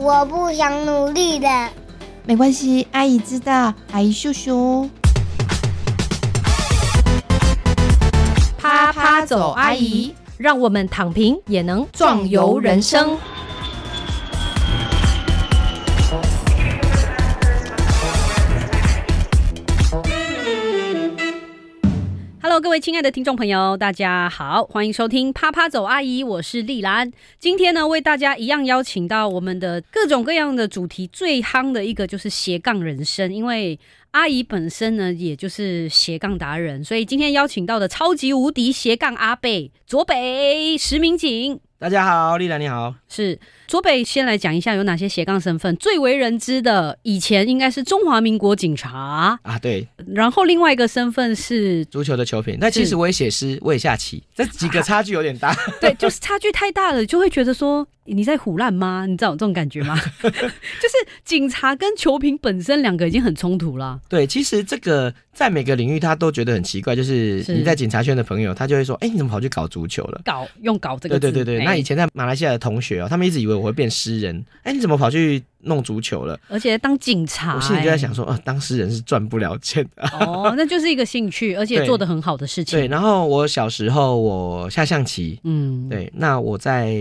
我不想努力了。没关系，阿姨知道，阿姨秀秀。啪啪走，阿姨，让我们躺平也能壮游人生。各位亲爱的听众朋友，大家好，欢迎收听啪啪走阿姨，我是丽兰。今天呢，为大家一样邀请到我们的各种各样的主题，最夯的一个就是斜杠人生，因为阿姨本身呢，也就是斜杠达人，所以今天邀请到的超级无敌斜杠阿贝左北石明景。大家好，丽兰你好。是左北先来讲一下有哪些斜杠身份，最为人知的以前应该是中华民国警察，啊，对，然后另外一个身份是足球的球评。那其实我也写诗，我也下棋，这几个差距有点大。对，就是差距太大了，就会觉得说你在胡乱吗？你知道有这种感觉吗？就是警察跟球评本身两个已经很冲突了。对，其实这个在每个领域他都觉得很奇怪，就是是你在警察圈的朋友，他就会说，哎，你怎么跑去搞足球了？搞 用搞这个字，对对对对，哎那以前在马来西亚的同学哦，他们一直以为我会变诗人，哎，你怎么跑去弄足球了？而且当警察、我心里就在想哎说，啊，当事人是赚不了钱的。哦，那就是一个兴趣，而且做的很好的事情。对，然后我小时候我下象棋，嗯，对，那我在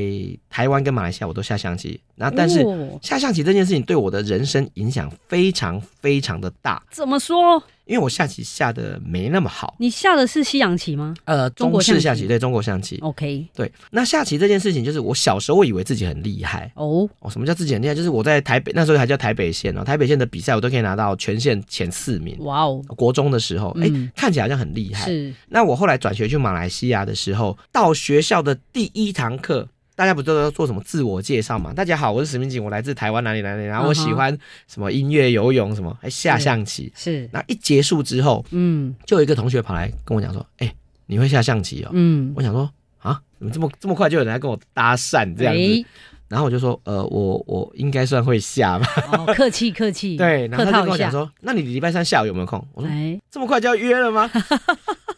台湾跟马来西亚我都下象棋，那但是哦下象棋这件事情对我的人生影响非常非常的大，怎么说？因为我下棋下的没那么好。你下的是西洋棋吗呃，中式下棋对中国象棋，？OK，对。那下棋这件事情，就是我小时候我以为自己很厉害。哦，哦，什么叫自己很厉害？就是我在台北那时候还叫台北县哦，台北县的比赛我都可以拿到全县前四名。哇哦，国中的时候，哎、嗯看起来好像很厉害。是那我后来转学去马来西亚的时候，到学校的第一堂课，大家不都要做什么自我介绍嘛？大家好，我是史明景，我来自台湾哪里哪里，然后我喜欢什么音乐、游泳什么，还下象棋。是，那一结束之后，嗯就有一个同学跑来跟我讲说：“哎、你会下象棋哦？”嗯，我想说啊，怎么这么这么快就有人来跟我搭讪这样子？哎然后我就说：“呃，我我应该算会下吧。哦，客气客气，对，然后他就。跟我讲说：“那你礼拜三下午有没有空？”我说哎，：“这么快就要约了吗？”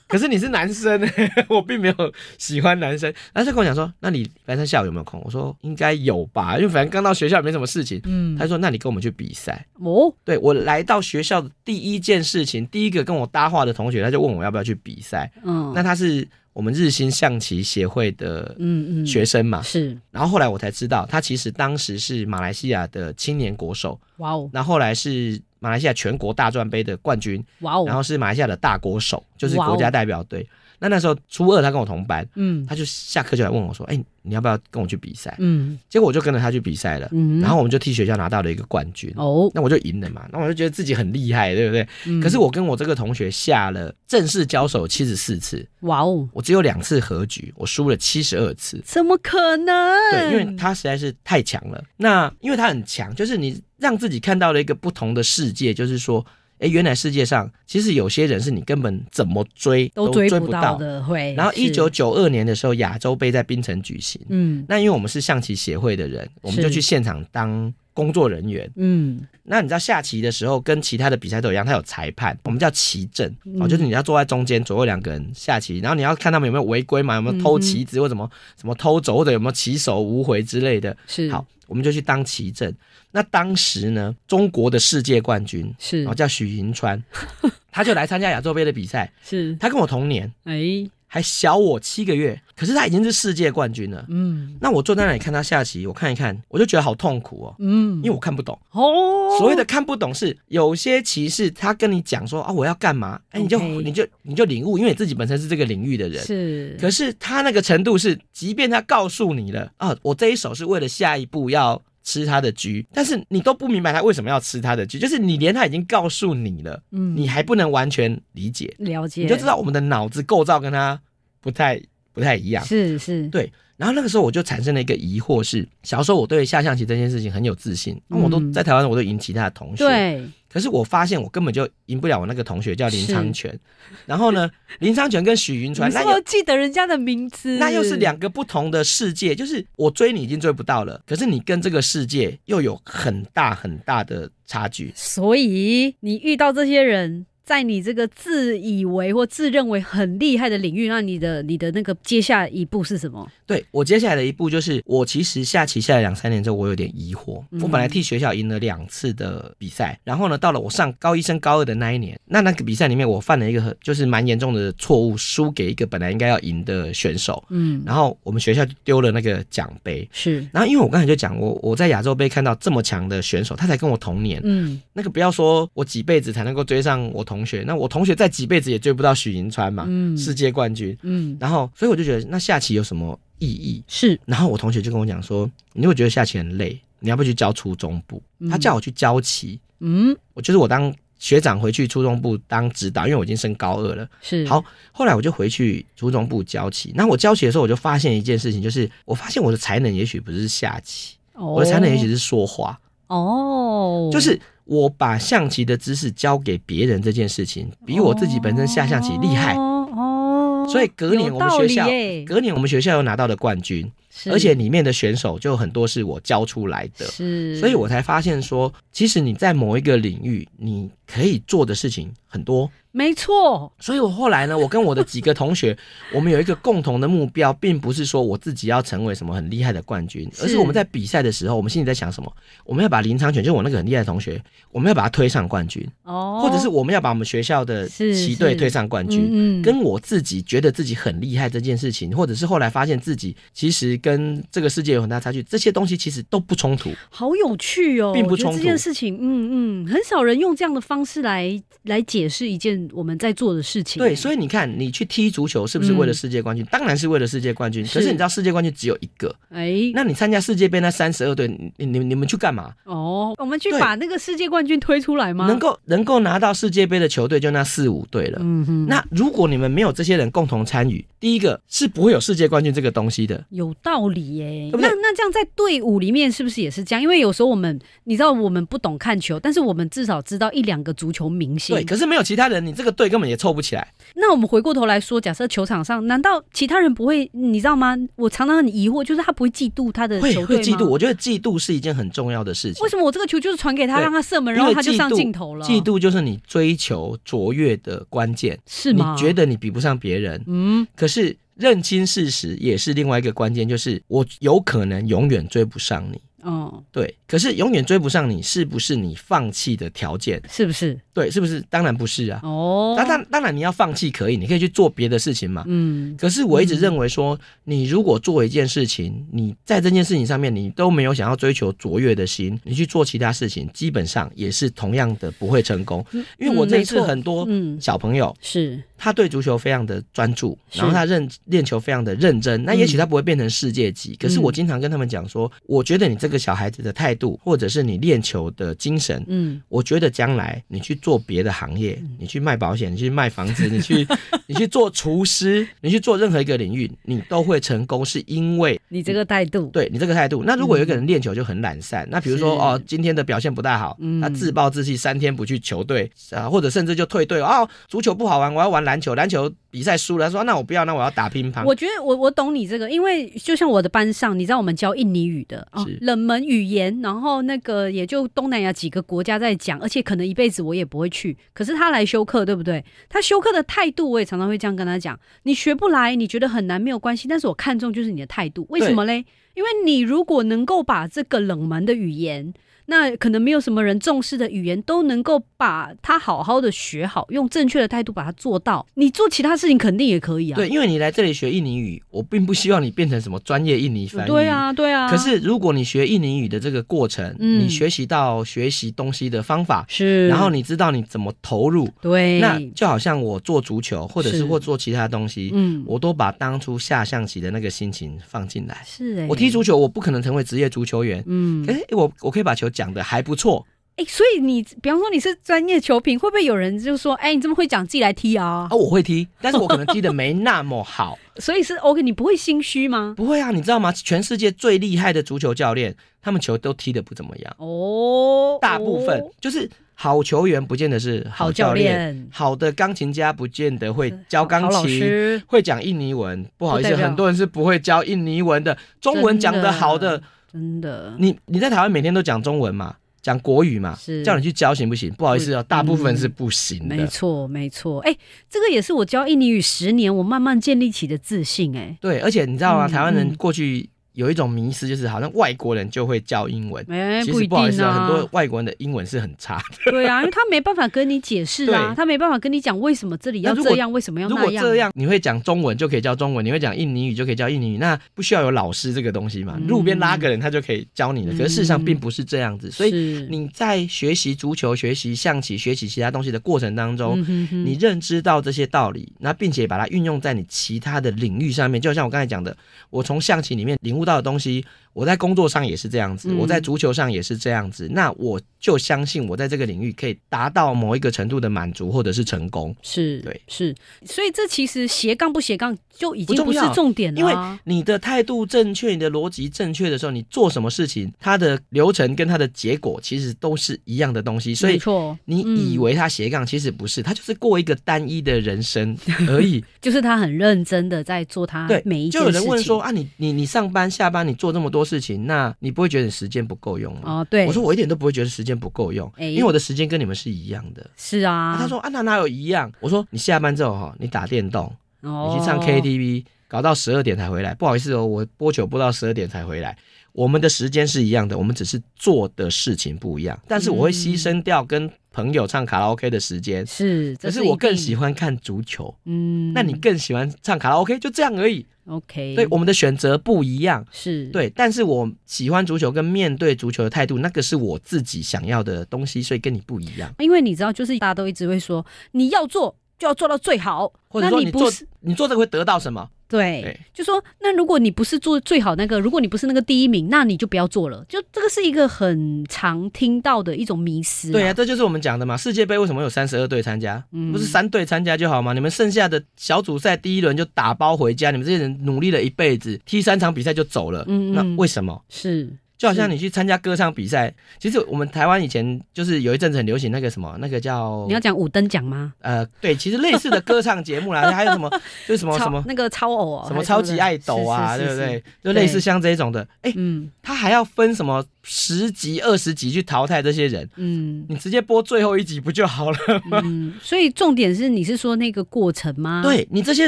可是你是男生，我并没有喜欢男生。然后他就跟我讲说：“那你礼拜三下午有没有空？”我说：“应该有吧，因为反正刚到学校也没什么事情。”嗯他，就说：“那你跟我们去比赛。哦，”对我来到学校的第一件事情，第一个跟我搭话的同学，他就问我要不要去比赛。嗯，那他是我们日新象棋协会的嗯嗯，学生嘛，是，然后后来我才知道，他其实当时是马来西亚的青年国手，哇哦，那后来是马来西亚全国大专杯的冠军，哇哦，然后是马来西亚的大国手，就是国家代表队。那那时候初二，他跟我同班，嗯他就下课就来问我说：“哎、你要不要跟我去比赛？”嗯结果我就跟着他去比赛了，嗯，然后我们就替学校拿到了一个冠军。哦，那我就赢了嘛，那我就觉得自己很厉害，对不对？嗯可是我跟我这个同学下了正式交手七十四次，哇哦，我只有两次和局，我输了七十二次。怎么可能？对，因为他实在是太强了。那因为他很强，就是你让自己看到了一个不同的世界，就是说，哎，原来世界上其实有些人是你根本怎么追都追追不到。的，会。然后一九，九二年的时候，亚洲杯在槟城举行。嗯那因为我们是象棋协会的人，我们就去现场当工作人员。嗯，那你知道下棋的时候跟其他的比赛都一样，它有裁判，我们叫棋阵、嗯哦，就是你要坐在中间，左右两个人下棋，然后你要看他们有没有违规嘛，有没有偷棋子或什么什么偷走或者有没有棋手无回之类的。是好，我们就去当棋阵。那当时呢，中国的世界冠军是。哦叫许银川，他就来参加亚洲杯的比赛。是，他跟我同年，哎，还小我七个月，可是他已经是世界冠军了。嗯。那我坐在那里看他下棋，我看一看，我就觉得好痛苦哦，嗯，因为我看不懂。哦，所谓的看不懂是有些棋士他跟你讲说啊我要干嘛，哎你就你就你就领悟，因为你自己本身是这个领域的人。是，可是他那个程度是，即便他告诉你了啊，我这一手是为了下一步要吃他的车，但是你都不明白他为什么要吃他的车，就是你连他已经告诉你了，嗯。你还不能完全理解，了解，你就知道我们的脑子构造跟他不太不太一样。是是，对然后那个时候我就产生了一个疑惑是，小时候我对下象棋这件事情很有自信，那我都嗯在台湾我都赢其他的同学，对，可是我发现我根本就赢不了我那个同学叫林昌全，然后呢，林昌全跟许云川那又记得人家的名字？那又是两个不同的世界，就是我追你已经追不到了，可是你跟这个世界又有很大很大的差距。所以你遇到这些人，在你这个自以为或自认为很厉害的领域，那你的你的那个接下一步是什么？对我接下来的一步就是，我其实下棋下了两三年之后，我有点疑惑。嗯我本来替学校赢了两次的比赛，然后呢，到了我上高一升高二的那一年，那那个比赛里面我犯了一个很就是蛮严重的错误，输给一个本来应该要赢的选手，嗯，然后我们学校就丢了那个奖杯。是，然后因为我刚才就讲，我我在亚洲杯看到这么强的选手，他才跟我同年，嗯，那个不要说我几辈子才能够追上我同学，那我同学再几辈子也追不到许银川嘛，嗯世界冠军。嗯，然后，所以我就觉得那下棋有什么意义？是，然后我同学就跟我讲说，你会觉得下棋很累，你要不要去教初中部？他叫我去教棋，嗯，我就是我当学长回去初中部当指导，因为我已经升高二了。是，好，后来我就回去初中部教棋。那我教棋的时候，我就发现一件事情，就是我发现我的才能也许不是下棋，哦我的才能也许是说话。哦，就是我把象棋的知识交给别人这件事情，比我自己本身下象棋厉害。哦哦，所以隔年我们学校隔年我们学校又拿到了冠军，是而且里面的选手就很多是我教出来的。是，所以我才发现说，其实你在某一个领域，你可以做的事情很多。没错，所以我后来呢，我跟我的几个同学，我们有一个共同的目标，并不是说我自己要成为什么很厉害的冠军，而是我们在比赛的时候，我们心里在想什么？我们要把林昌全，就是我那个很厉害的同学，我们要把他推上冠军，哦，或者是我们要把我们学校的是旗队推上冠军。嗯嗯跟我自己觉得自己很厉害这件事情，或者是后来发现自己其实跟这个世界有很大差距，这些东西其实都不冲突。好有趣哦，并不冲突这件事情，嗯嗯，很少人用这样的方式来来解释一件我们在做的事情。对，所以你看，你去踢足球是不是为了世界冠军？当然是为了世界冠军。可是是你知道世界冠军只有一个，哎，那你参加世界杯那三十二队，你你你们去干嘛？哦，我们去把那个世界冠军推出来吗？能，够能够拿到世界杯的球队就那四五队了。嗯哼，那如果你们没有这些人共同参与，第一个是不会有世界冠军这个东西的。有道理耶。那那这样在队伍里面是不是也是这样？因为有时候我们，你知道我们不懂看球，但是我们至少知道一两个足球明星。对，可是没有其他人，你这个队根本也凑不起来。那我们回过头来说，假设球场上，难道其他人不会？你知道吗？我常常很疑惑，就是他不会嫉妒他的球队吗？会嫉妒，我觉得嫉妒是一件很重要的事情为。什么我这个球就是传给他，让他射门，然后他就上镜头了？嫉妒就是你追求卓越的关键，是吗？你觉得你比不上别人，嗯，可是认清事实也是另外一个关键，就是我有可能永远追不上你。哦，对，可是永远追不上你，是不是你放弃的条件？是不是？对，是不是？当然不是啊。哦，那当当然你要放弃可以，你可以去做别的事情嘛。嗯，可是我一直认为说，你如果做一件事情，你在这件事情上面你都没有想要追求卓越的心，你去做其他事情，基本上也是同样的不会成功。因为我这一次很多嗯小朋友，是他对足球非常的专注，然后他认练球非常的认真。那也许他不会变成世界级，可是嗯。我经常跟他们讲说，我觉得你这个小孩子的态度，或者是你练球的精神，嗯，我觉得将来你去做别的行业，你去卖保险，你去卖房子，你去你去做厨师，你去做任何一个领域，你都会成功，是因为你这个态度，对你这个态度。那如果有一个人练球就很懒散，那比如说哦，今天的表现不大好，嗯。他自暴自弃，三天不去球队啊，或者甚至就退队哦，足球不好玩，我要玩篮球，篮球比赛输了，他说那我不要，那我要打乒乓。我觉得我我懂你这个，因为就像我的班上，你知道我们教印尼语的哦，冷门语言，然后那个也就东南亚几个国家在讲，而且可能一辈子我也不会去，可是他来修课，对不对？他修课的态度，我也常常会这样跟他讲：你学不来，你觉得很难没有关系，但是我看重就是你的态度，为什么嘞？因为你如果能够把这个冷门的语言。那可能没有什么人重视的语言，都能够把它好好的学好，用正确的态度把它做到。你做其他事情肯定也可以啊。对，因为你来这里学印尼语，我并不希望你变成什么专业印尼翻译。对。啊，对啊。可是如果你学印尼语的这个过程，嗯你学习到学习东西的方法，是，然后你知道你怎么投入，对，那就好像我做足球，或者是是或做其他东西，嗯，我都把当初下象棋的那个心情放进来。是哎、我踢足球，我不可能成为职业足球员，嗯，可是我我可以把球讲的还不错，哎、所以你比方说你是专业球评，会不会有人就说，哎、你这么会讲，自己来踢啊啊，？我会踢，但是我可能踢的没那么好。所以是 OK，你不会心虚吗？不会啊，你知道吗？全世界最厉害的足球教练，他们球都踢的不怎么样，哦，大部分哦就是好球员，不见得是好教练。练，好的钢琴家不见得会 教钢琴，师，会讲印尼文。不好意思，很多人是不会教印尼文的。中文讲的好的，真的，你你在台湾每天都讲中文嘛？讲国语嘛是，叫你去教行不行？不好意思哦，大部分是不行的。没错，没错。哎、这个也是我教印尼语十年，我慢慢建立起的自信、哎，对，而且你知道吗？嗯台湾人嗯过去有一种迷思，就是好像外国人就会教英文。哎、其实不好意思啊，很多外国人的英文是很差的。对啊，因为他没办法跟你解释啊，他没办法跟你讲为什么这里要这样，为什么要那样。果这样，你会讲中文就可以教中文，你会讲印尼语就可以教印尼语，那不需要有老师这个东西嘛？嗯路边拉个人他就可以教你了。嗯可是事实上并不是这样子，所以你在学习足球、学习象棋、学习其他东西的过程当中，嗯哼哼你认知到这些道理，那并且把它运用在你其他的领域上面，就像我刚才讲的，我从象棋里面领悟到的东西，我在工作上也是这样子，嗯我在足球上也是这样子，那我就相信我在这个领域可以达到某一个程度的满足或者是成功。是，对是，所以这其实斜杠不斜杠就已经不是重点了、因为啊，你的态度正确，你的逻辑正确的时候，你做什么事情，它的流程跟它的结果其实都是一样的东西，所以。没错，你以嗯为他斜杠，其实不是，他就是过一个单一的人生而已。就是他很认真的在做他，每一件就有。人问说啊，你你你上班下班你做这么多事情，那你不会觉得你时间不够用吗？哦，对，我说我一点都不会觉得时间不够用，哎因为我的时间跟你们是一样的。是啊，啊他说啊，那哪有一样？我说你下班之后哈，你打电动，哦你去唱 KTV，搞到十二点才回来。不好意思哦，我播球播到十二点才回来。我们的时间是一样的，我们只是做的事情不一样。但是我会牺牲掉跟朋友唱卡拉 OK 的时间，是，这可是我更喜，欢看足球。嗯，那你更喜欢唱卡拉 OK，就这样而已。OK？对，我们的选择不一样。是，对，但是我喜欢足球跟面对足球的态度，那个是我自己想要的东西，所以跟你不一样。因为你知道，就是大家都一直会说，你要做就要做到最好，或者那说你做你不是你做这个会得到什么？对，对就说那如果你不是做最好那个，如果你不是那个第一名，那你就不要做了。就这个是一个很常听到的一种迷失、对啊，，这就是我们讲的嘛。世界杯为什么有三十二队参加？嗯不是三队参加就好吗？你们剩下的小组赛第一轮就打包回家，你们这些人努力了一辈子，踢三场比赛就走了，嗯嗯那为什么？是就好像你去参加歌唱比赛，其实我们台湾以前就是有一阵子很流行那个什么，那个叫你要讲五等奖吗？呃，对，其实类似的歌唱节目啦，还有什么就是什么什么那个超偶啊，什么超级爱豆啊，是是是对不对？就类似像这种的，哎，嗯他还要分什么十集、二十集去淘汰这些人，嗯你直接播最后一集不就好了？嗯，所以重点是你是说那个过程吗？，对你这些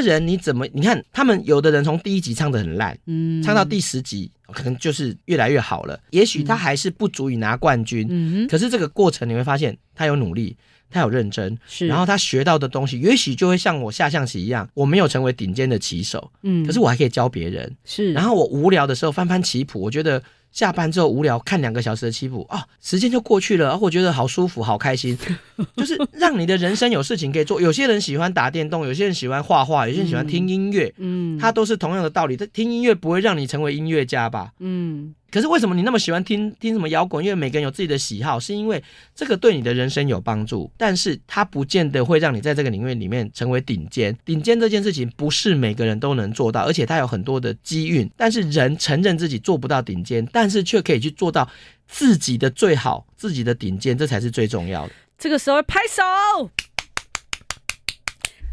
人，你怎么？你看他们有的人从第一集唱的很烂，嗯唱到第十集可能就是越来越好了。也许他还是不足以拿冠军，嗯可是这个过程你会发现他有努力，他有认真，是，然后他学到的东西，也许就会像我下象棋一样，我没有成为顶尖的棋手，嗯可是我还可以教别人。是，然后我无聊的时候翻翻棋谱，我觉得下班之后无聊看两个小时的棋谱啊，时间就过去了，啊我觉得好舒服，好开心，就是让你的人生有事情可以做。有些人喜欢打电动，有些人喜欢画画，有些人喜欢听音乐，嗯它都是同样的道理。但听音乐不会让你成为音乐家吧？嗯可是为什么你那么喜欢听听什么摇滚？因为每个人有自己的喜好，是因为这个对你的人生有帮助，但是它不见得会让你在这个领域里面成为顶尖。顶尖这件事情不是每个人都能做到，而且它有很多的机运。但是人承认自己做不到顶尖，但是却可以去做到自己的最好、自己的顶尖，这才是最重要的。这个时候拍手。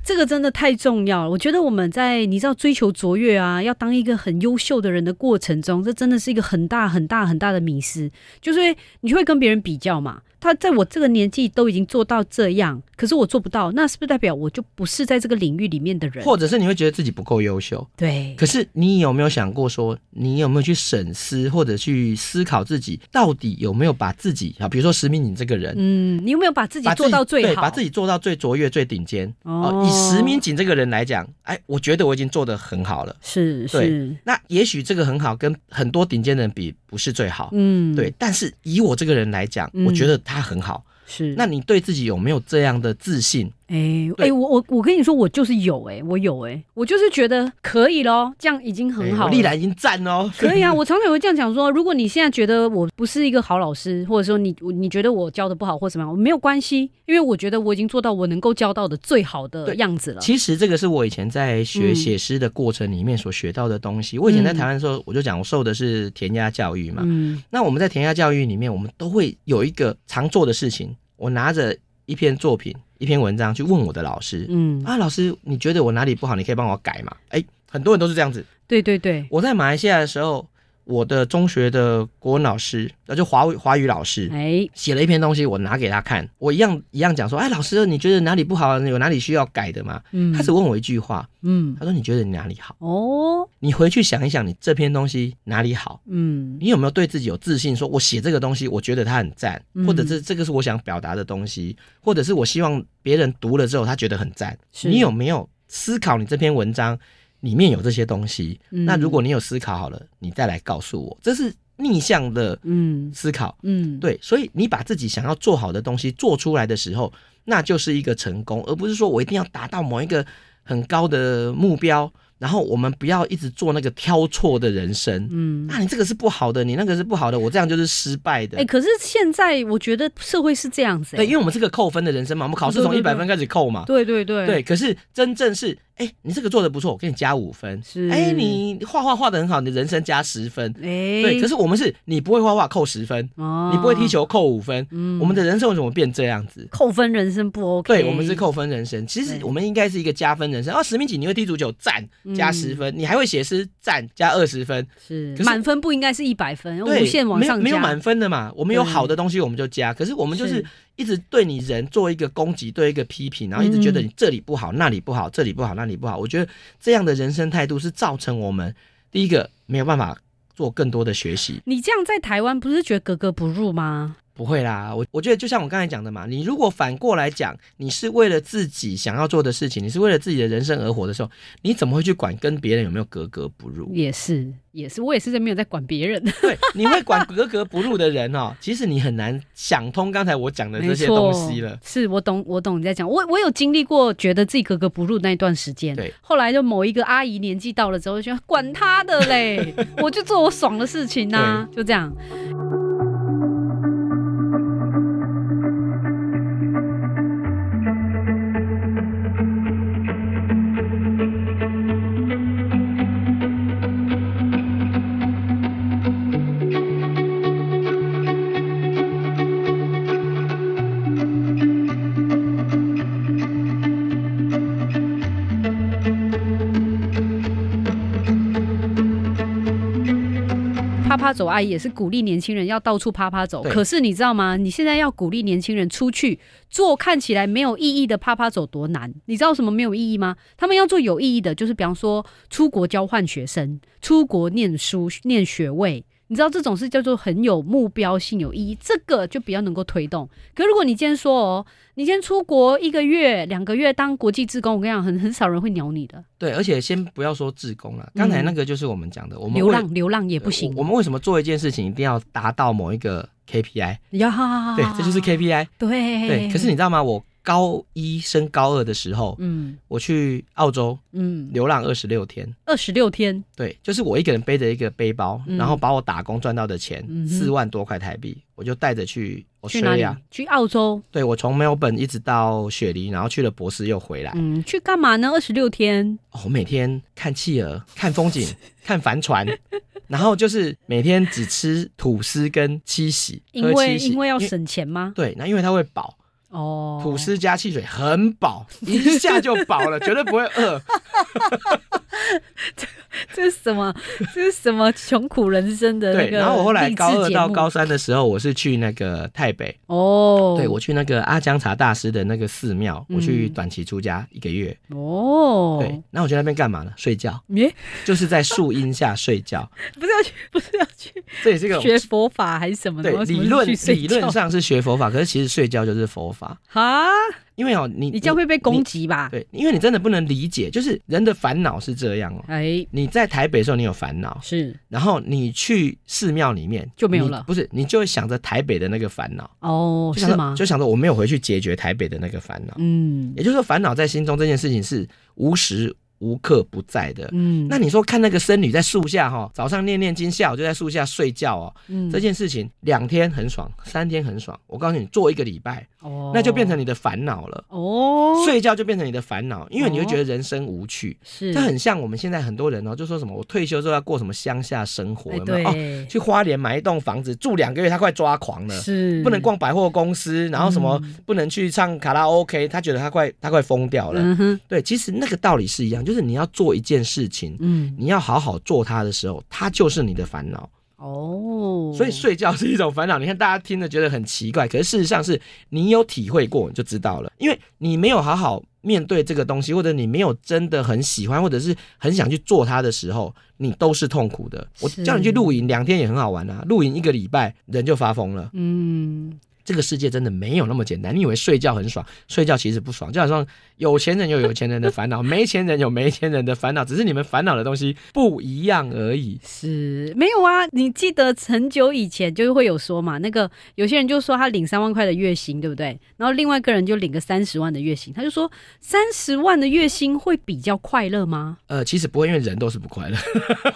这个真的太重要了，我觉得我们在你知道追求卓越啊，要当一个很优秀的人的过程中，这真的是一个很大很大很大的迷失，就是你会跟别人比较嘛。他在我这个年纪都已经做到这样，可是我做不到，那是不是代表我就不是在这个领域里面的人？或者是你会觉得自己不够优秀，对，可是你有没有想过说，你有没有去审视或者去思考自己到底有没有把自己啊，比如说石明你这个人，嗯，你有没有把自己做到最对，好？把自己做到最卓越、最顶尖。哦哦，以石明景这个人来讲，哎，我觉得我已经做得很好了。是是，那也许这个很好，跟很多顶尖的人比不是最好，嗯，对。但是以我这个人来讲，嗯我觉得他很好。是。那你对自己有没有这样的自信？哎、哎、对我我我跟你说，我就是有哎、我有哎、我就是觉得可以咯，这样已经很好我历来已经赞哦。可以啊，我常常会这样讲说，如果你现在觉得我不是一个好老师，或者说你你觉得我教的不好或怎么样，没有关系，因为我觉得我已经做到我能够教到的最好的样子了。其实这个是我以前在学嗯写诗的过程里面所学到的东西。我以前在台湾的时候，我就讲我受的是填鸭教育嘛。嗯那我们在填鸭教育里面，我们都会有一个常做的事情，我拿着一篇作品、一篇文章去问我的老师。嗯，啊，老师，你觉得我哪里不好？你可以帮我改嘛？哎，很多人都是这样子。对对对，我在马来西亚的时候，我的中学的国文老师，那就华语华语老师。哎，写了一篇东西，我拿给他看，我一样一样讲说，哎，老师，你觉得哪里不好？有哪里需要改的吗？嗯他只问我一句话，嗯，他说你觉得你哪里好？哦，你回去想一想，你这篇东西哪里好？嗯你有没有对自己有自信？说我写这个东西，我觉得它很赞，嗯或者是这个是我想表达的东西，或者是我希望别人读了之后他觉得很赞。是你有没有思考你这篇文章里面有这些东西？嗯那如果你有思考好了，你再来告诉我，这是逆向的嗯思考。嗯，对，所以你把自己想要做好的东西做出来的时候，那就是一个成功，而不是说我一定要达到某一个很高的目标，然后我们不要一直做那个挑错的人生。嗯。啊，你这个是不好的，你那个是不好的，我这样就是失败的。哎、可是现在我觉得社会是这样子、哎对，因为我们是个扣分的人生嘛，我们考试从一百分开始扣嘛。对对对对，可是真正是，哎、你这个做的不错，我给你加五分。是哎、你画画画的很好，你人生加十分。哎、对，可是我们是你不会画画扣十分，哦你不会踢，球扣五分。嗯我们的人生为什么变这样子？扣分人生不 OK？对，我们是扣分人生。其实我们应该是一个加分人生。哦，石明景你会踢足球，赞加嗯十分；你还会写诗，赞加二十分。是满分不应该是一百分，对，无限往上加，没有没有满分的嘛。我们有好的东西我们就加，可是我们就是是一直对你人做一个攻击，对一个批评，然后一直觉得嗯你这里不好，那里不好，这里不好，那里不好。我觉得这样的人生态度是造成我们第一个没有办法做更多的学习。你这样在台湾不是觉得格格不入吗？不会啦，我我觉得就像我刚才讲的嘛，你如果反过来讲，你是为了自己想要做的事情，你是为了自己的人生而活的时候，你怎么会去管跟别人有没有格格不入？也是，也是，我也是在没有在管别人，对，你会管格格不入的人哦，其实你很难想通刚才我讲的这些东西了。是我懂，我懂你在讲。我我有经历过觉得自己格格不入那一段时间。对，后来就某一个阿姨年纪到了之后，就管她的嘞，我就做我爽的事情呐、就这样。走阿姨也是鼓励年轻人要到处啪啪走，可是你知道吗？你现在要鼓励年轻人出去做看起来没有意义的啪啪走多难？你知道什么没有意义吗？他们要做有意义的，就是比方说出国交换学生、出国念书、念学位。你知道这种是叫做很有目标性、有意义，这个就比较能够推动。可如果你今天说哦，你今天出国一个月、两个月当国际志工，我跟你讲，很很少人会鸟你的。对，而且先不要说志工了，刚才那个就是我们讲的，我们流浪，流浪也不行我。我们为什么做一件事情一定要达到某一个 KPI？呀，对，这就是 KPI。对对，可是你知道吗？我高一升高二的时候，嗯我去澳洲嗯，流浪二十六天。二十六天，对，就是我一个人背着一个背包，嗯然后把我打工赚到的钱四、万多块台币，我就带着去去哪里 Australia。？去澳洲。对我从 Melbourne 一直到雪梨，然后去了博斯又回来。嗯，去干嘛呢？二十六天。哦我每天看企鹅、看风景、看帆船，然后就是每天只吃吐司跟七喜，因为因为要省钱吗？对，那因为它会饱，哦，吐司加汽水很饱，一下就饱了，绝对不会饿。这这是什么？这是什么穷苦人生的对，然后我后来高二到高三的时候，我是去那个台北，哦，对我去那个阿姜茶大师的那个寺庙，我去嗯短期出家一个月。哦，对，那我去那边干嘛呢？睡觉，耶，就是在树荫下睡觉。不是要去，不是要去 这也是个学佛法还是什么的？对理论理论上是学佛法，可是其实睡觉就是佛法。哈，因为哦，你你这样会被攻击吧？对，因为你真的不能理解，就是人的烦恼是这样哦。哎，你在台北的时候，你有烦恼，是然后你去寺庙里面就没有了不是，你就会想着台北的那个烦恼，哦，是吗？就想着我没有回去解决台北的那个烦恼。嗯也就是说，烦恼在心中这件事情是无时无刻不在的。嗯，那你说看那个僧侣在树下哈，早上念念经，下午就在树下睡觉哦，嗯这件事情两天很爽，三天很爽。我告诉你，做一个礼拜，哦那就变成你的烦恼了。哦，睡觉就变成你的烦恼，因为你会觉得人生无趣。是这很像我们现在很多人哦，就说什么我退休之后要过什么乡下生活，哎有没有？哦，对，去花莲买一栋房子住两个月，他快抓狂了。是不能逛百货公司，然后什么嗯不能去唱卡拉 OK，他觉得他快他快疯掉了。嗯哼，对，其实那个道理是一样，就是你要做一件事情，嗯你要好好做它的时候，它就是你的烦恼。哦，所以睡觉是一种烦恼。你看大家听着觉得很奇怪，可是事实上是你有体会过你就知道了，因为你没有好好面对这个东西，或者你没有真的很喜欢，或者是很想去做它的时候，你都是痛苦的。我叫你去露营，两天也很好玩啊，露营一个礼拜人就发疯了。嗯，这个世界真的没有那么简单。你以为睡觉很爽，睡觉其实不爽。就好像有钱人有有钱人的烦恼，没钱人有没钱人的烦恼，只是你们烦恼的东西不一样而已。是没有啊。你记得很久以前就会有说嘛，那个有些人就说他领三万块的月薪，对不对？然后另外一个人就领个三十万的月薪，他就说三十万的月薪会比较快乐吗？呃，其实不会，因为人都是不快乐。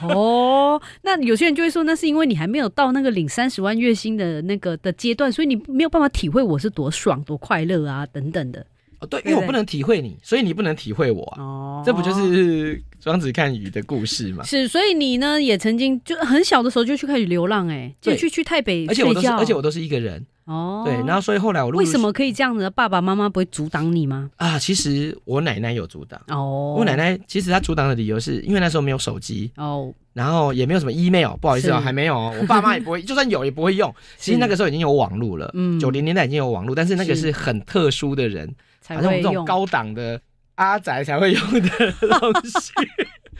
哦，那有些人就会说，那是因为你还没有到那个领三十万月薪的那个的阶段，所以你没有办法体会我是多爽、多快乐啊，等等的。哦，对，因为我不能体会你，所以你不能体会我啊。哦，这不就是庄子看雨的故事吗？是？所以你呢，也曾经就很小的时候就去开始流浪、哎，就去去台北而且我都是，而且我都是一个人。哦，对，然后所以后来我为什么可以这样子？爸爸妈妈不会阻挡你吗？啊？其实我奶奶有阻挡。哦，我奶奶其实她阻挡的理由是因为那时候没有手机，哦，然后也没有什么 email，不好意思啊、是还没有哦。我爸妈也不会，就算有也不会用。其实那个时候已经有网络了，嗯九零年代已经有网络，但是那个是是很特殊的人，才好像我会用们这种高档的阿宅才会用的 东西。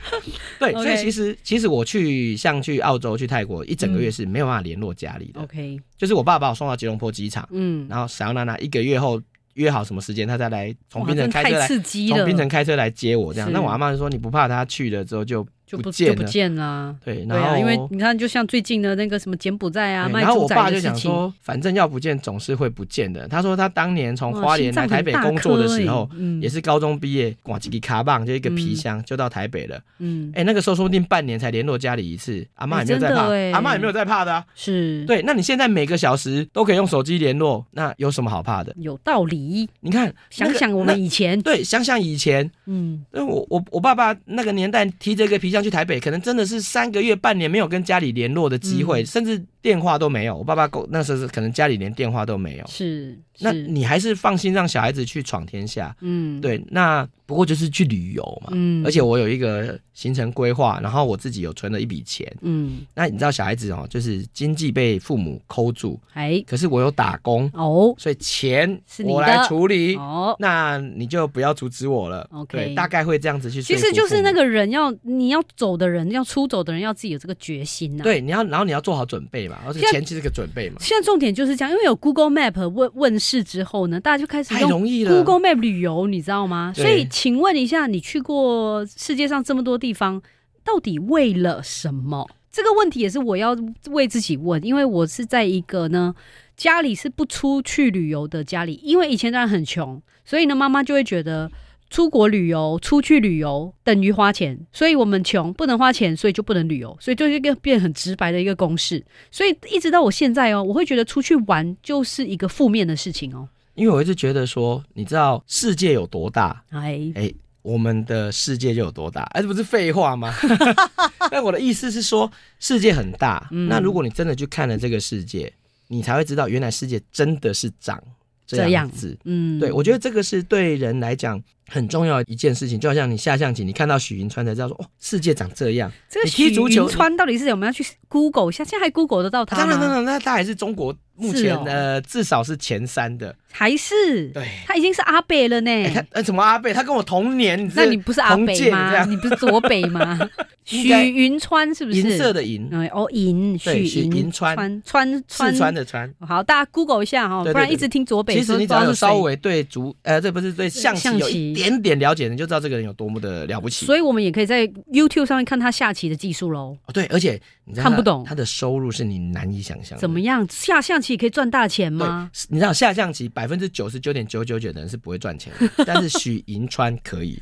对，所以其实其实我去像去澳洲、去泰国一整个月是没有办法联络家里的，OK，就是我爸把我送到吉隆坡机场，嗯，然后小娜娜一个月后约好什么时间，他再来从槟城开车来，从槟城开车来接我这样。是。那我阿妈就说你不怕他去了之后就就不见不见啦。对，然后、啊，因为你看，就像最近的那个什么柬埔寨啊，卖然后我爸就想说，反正要不见总是会不见的。他说他当年从花莲来台北工作的时候，嗯也是高中毕业，挂几个卡棒就一个皮箱就到台北了。嗯，哎、那个时候说不定半年才联络家里一次，阿妈哎也没有在怕，阿妈也没有在怕的啊。是，对，那你现在每个小时都可以用手机联络，那有什么好怕的？有道理。你看，那个想想我们以前，对，想想以前，嗯，因为我我我爸爸那个年代提着一个皮箱去台北，可能真的是三个月、半年没有跟家里联络的机会，嗯。甚至电话都没有。我爸爸够那时候是可能家里连电话都没有。是，那你还是放心让小孩子去闯天下，嗯，，对。那不过就是去旅游嘛，嗯而且我有一个行程规划，然后我自己有存了一笔钱。嗯，那你知道小孩子哦，就是经济被父母抠住，哎，可是我有打工，哦，所以钱是你的我来处理。哦，那你就不要阻止我了。OK 对，大概会这样子去说其。实就是那个人要你要走的人，要出走的人，要自己有这个决心呐、。对，你要，然后你要做好准备嘛，而且前期这个准备嘛，现在重点就是这样，因为有 Google Map 问问世之后呢，大家就开始太用容易了。Google Map 旅游，你知道吗？所以，请问一下，你去过世界上这么多地方，到底为了什么？这个问题也是我要为自己问，因为我是在一个呢家里是不出去旅游的家里，因为以前当然很穷，所以呢妈妈就会觉得。出国旅游、出去旅游等于花钱，所以我们穷不能花钱，所以就不能旅游，所以就是一个变很直白的一个公式。所以一直到我现在哦，我会觉得出去玩就是一个负面的事情哦。因为我一直觉得说，你知道世界有多大，哎，哎，我们的世界就有多大，哎，这不是废话吗？但我的意思是说，世界很大，嗯那如果你真的去看了这个世界，你才会知道，原来世界真的是长这这样样子。嗯，对，我觉得这个是对人来讲很重要一件事情，就好像你下象棋，你看到许云川才知道说，哦，世界长这样。这个许云川到底是我们要去 Google 一下？现在还 Google 得到他吗？当然当然，那他还是中国目前、哦呃至少是前三的。还是对，他已经是阿北了呢？哎、他呃什么阿北，他跟我同年，你那你不是阿北吗？你不是左北吗？许云川是不是？银色的银，哎哦，银许许银川川川四川的川。好，大家 Google 一下哈，不然一直听左北。其实你只要有稍微对足，呃，这不是对象棋有象棋一点点了解，你就知道这个人有多么的了不起。所以我们也可以在 YouTube 上面看他下棋的技术喽。哦，对，而且你看不懂他的收入是你难以想象。怎么样下象棋可以赚大钱对吗？，你知道下象棋百分之九十九点九九九的人是不会赚钱的，但是许银川可以，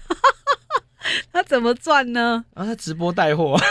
他怎么赚呢？然后他直播带货，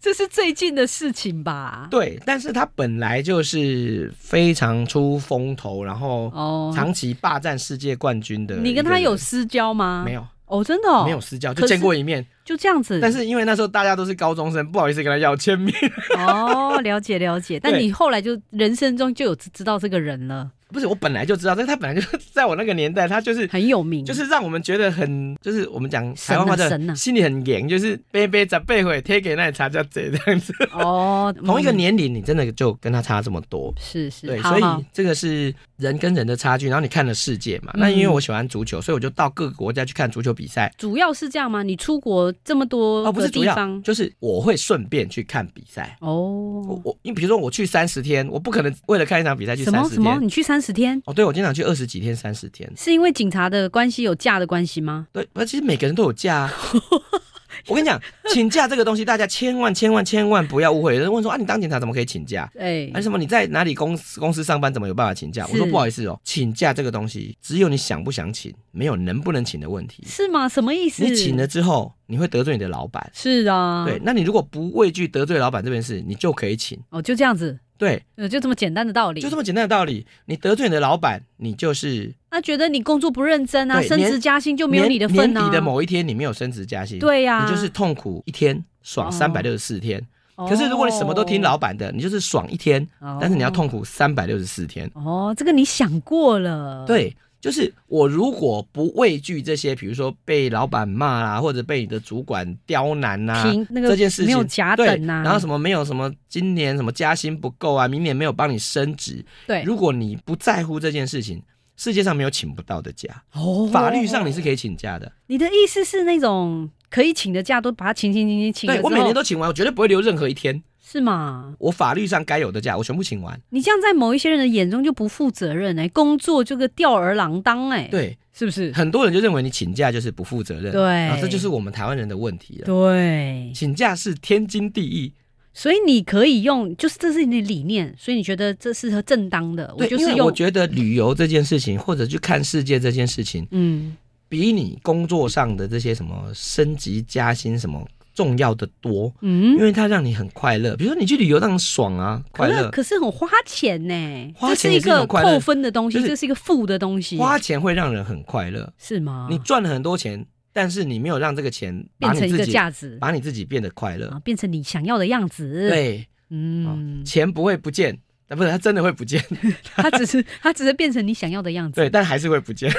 这是最近的事情吧？对，但是他本来就是非常出风头，然后哦，长期霸占世界冠军的。你跟他有私交吗？没有？哦，真的哦，没有私交，就是见过一面，就这样子。但是因为那时候大家都是高中生，不好意思跟他要签名。哦，了解了解。但你后来就人生中就有知知道这个人了。不是我本来就知道，但是他本来就 在我那个年代，他就是很有名，就是让我们觉得很，就是我们讲台湾话的神啊心里很严，就是杯杯长辈会贴给那茶叫贼这样子。哦，同一个嗯年龄，你真的就跟他差这么多。是是，对，所以这个是人跟人的差距。然后你看了世界嘛，嗯那因为我喜欢足球，所以我就到各个国家去看足球比赛。主要是这样吗？你出国这么多哦，不是主要就是我会顺便去看比赛。哦，我，你比如说我去三十天，我不可能为了看一场比赛去什三十天。么什么？你去三十天，哦，对，我经常去二十几天、三十天。是因为警察的关系有假的关系吗？对，那其实每个人都有假、啊。我跟你讲，请假这个东西，大家千万千万千万不要误会。有人问说啊，你当警察怎么可以请假？哎什么？你在哪里公司公司上班，怎么有办法请假？我说不好意思哦，请假这个东西，只有你想不想请，没有能不能请的问题。是吗？什么意思？你请了之后，你会得罪你的老板。是啊，对，，那你如果不畏惧得罪老板这件事，你就可以请。哦，就这样子，对，呃，就这么简单的道理。就这么简单的道理。你得罪你的老板，你就是他觉得你工作不认真啊，升职加薪就没有你的份啊。年底的某一天，你没有升职加薪，、对呀，你就是痛苦一天，爽哦三百六十四天。哦。可是如果你什么都听老板的，你就是爽一天，哦，但是你要痛苦三百六十四天。哦，这个你想过了。，对，就是我如果不畏惧这些，比如说被老板骂啦，或者被你的主管刁难呐、凭那个这件事情没有甲对，等呐，然后什么没有什么今年什么加薪不够啊，明年没有帮你升职，对，如果你不在乎这件事情，世界上没有请不到的假，哦法律上你是可以请假的。你的意思是那种可以请的假都把它请请请请请对我每年都请完，我绝对不会留任何一天。是吗？我法律上该有的假，我全部请完。你这样在某一些人的眼中就不负责任哎、工作就个吊儿郎当哎、，对，是不是？很多人就认为你请假就是不负责任，对然后这就是我们台湾人的问题了。对，请假是天经地义，所以你可以用，就是这是你的理念，所以你觉得这是正当的。我对，就是用我，觉得旅游这件事情，或者去看世界这件事情，嗯，比你工作上的这些什么升级加薪什么重要的多，嗯因嗯，为它让你很快乐。比如说你去旅游，让你爽啊，快乐。可是很花钱呢，花钱也这是一个扣分的东西，就是这是一个负的东西，花钱会让人很快乐，是吗？你赚了很多钱，但是你没有让这个钱变成一个价值把你自己变得快乐啊，。变成你想要的样子。，对，嗯，钱不会不见，啊，不是，它真的会不见，它只是它只是变成你想要的样子。对，但还是会不见。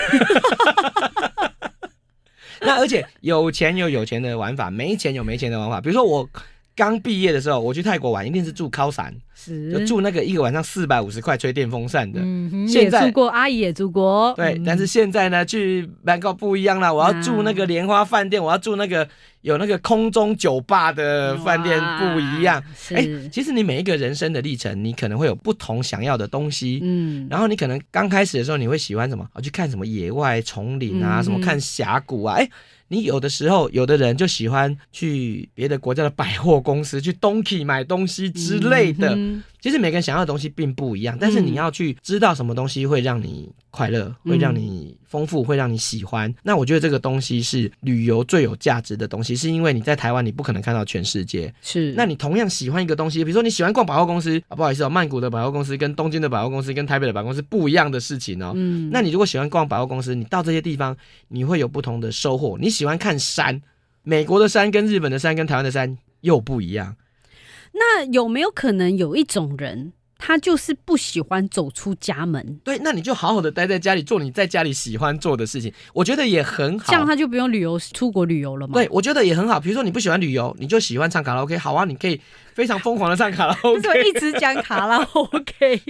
那而且有钱有有钱的玩法，没钱有没钱的玩法。比如说我刚毕业的时候，我去泰国玩，一定是住高山，是就住那个一个晚上四百五十块吹电风扇的。嗯哼，现在也住过，阿姨也住过。对，嗯但是现在呢，去 Bangkok 不一样了，我要住那个莲花饭店，我要住那个有那个空中酒吧的饭店不一样。是，哎、其实你每一个人生的历程，你可能会有不同想要的东西。嗯，然后你可能刚开始的时候，你会喜欢什么？啊，去看什么野外丛林啊，嗯什么看峡谷啊。哎，你有的时候，有的人就喜欢去别的国家的百货公司，去 Donkey 买东西之类的。嗯其实每个人想要的东西并不一样，但是你要去知道什么东西会让你快乐，嗯会让你丰富，会让你喜欢。那我觉得这个东西是旅游最有价值的东西，是因为你在台湾你不可能看到全世界。是，那你同样喜欢一个东西，比如说你喜欢逛百货公司啊，不好意思哦，曼谷的百货公司跟东京的百货公司跟台北的百货公司不一样的事情哦。嗯那你如果喜欢逛百货公司，你到这些地方你会有不同的收获。你喜欢看山，美国的山跟日本的山跟台湾的山又不一样。那有没有可能有一种人，他就是不喜欢走出家门，对，那你就好好的待在家里做你在家里喜欢做的事情，我觉得也很好。这样他就不用旅游出国旅游了嘛？对，我觉得也很好。比如说你不喜欢旅游，你就喜欢唱卡拉 OK，好啊，你可以非常疯狂的唱卡拉 OK。一直讲卡拉 OK？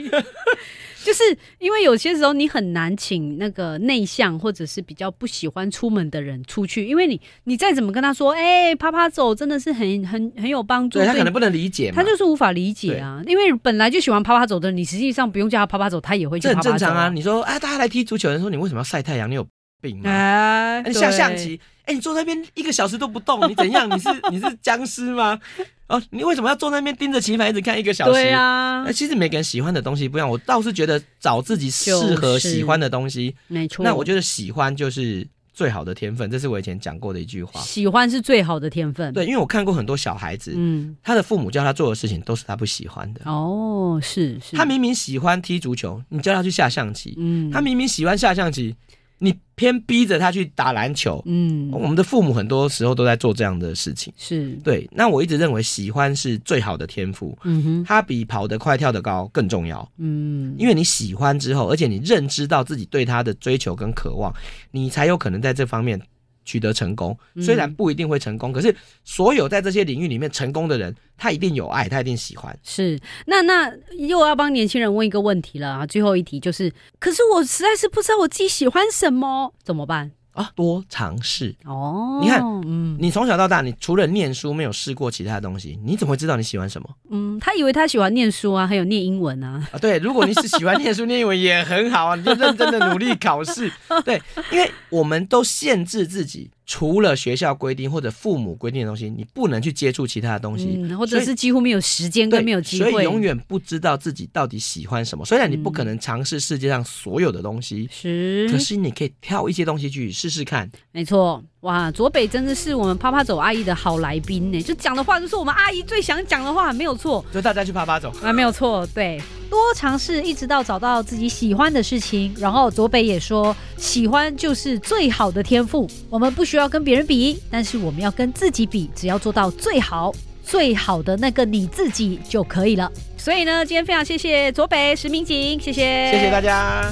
就是因为有些时候你很难请那个内向或者是比较不喜欢出门的人出去，因为你你再怎么跟他说，哎、啪啪走真的是很很很有帮助，对对他可能不能理解，他就是无法理解啊，因为本来就喜欢啪啪走的人，你实际上不用叫他啪啪走，他也会去这很啪啪走正常啊。你说啊，大家来踢足球，人说你为什么要晒太阳？你有病吗？哎，你下象棋，哎、你坐那边一个小时都不动，你怎样？你是你是僵尸吗？哦，你为什么要坐那边盯着棋盘一直看一个小时？对啊哎，，其实每个人喜欢的东西不一样，我倒是觉得找自己适合喜欢的东西。没错。那我觉得喜欢就是最好的天分，这是我以前讲过的一句话。喜欢是最好的天分。，对，因为我看过很多小孩子，嗯，他的父母叫他做的事情都是他不喜欢的。哦，是是，他明明喜欢踢足球，你叫他去下象棋；嗯，他明明喜欢下象棋，你偏逼着他去打篮球。嗯，我们的父母很多时候都在做这样的事情。是，对，那我一直认为喜欢是最好的天赋，嗯哼，它比跑得快、跳得高更重要。嗯，因为你喜欢之后，而且你认知到自己对他的追求跟渴望，你才有可能在这方面取得成功。嗯虽然不一定会成功，可是所有在这些领域里面成功的人，他一定有爱，他一定喜欢。是，那那又要帮年轻人问一个问题了啊！最后一题就是，可是我实在是不知道我自己喜欢什么，怎么办？啊，多尝试。哦，你看嗯你从小到大，你除了念书，没有试过其他的东西，你怎么会知道你喜欢什么嗯，他以为他喜欢念书啊，还有念英文啊，啊？对，如果你是喜欢念书、念英文也很好啊，你就认真的努力考试。对，因为我们都限制自己，除了学校规定或者父母规定的东西，你不能去接触其他的东西。嗯，或者是几乎没有时间，跟没有机会所会，以永远不知道自己到底喜欢什么。虽然你不可能尝试世界上所有的东西，是，可是你可以挑一些东西去试试看。没错，哇，左北真的是我们啪啪走阿姨的好来宾呢，就讲的话就是我们阿姨最想讲的话，没有错就大家去啪啪走。啊，没有错，对，多尝试，一直到找到自己喜欢的事情。然后左北也说，喜欢就是最好的天赋。我们不需要跟别人比，但是我们要跟自己比，只要做到最好，最好的那个你自己就可以了。所以呢，今天非常谢谢左北石明景，谢谢，谢谢大家。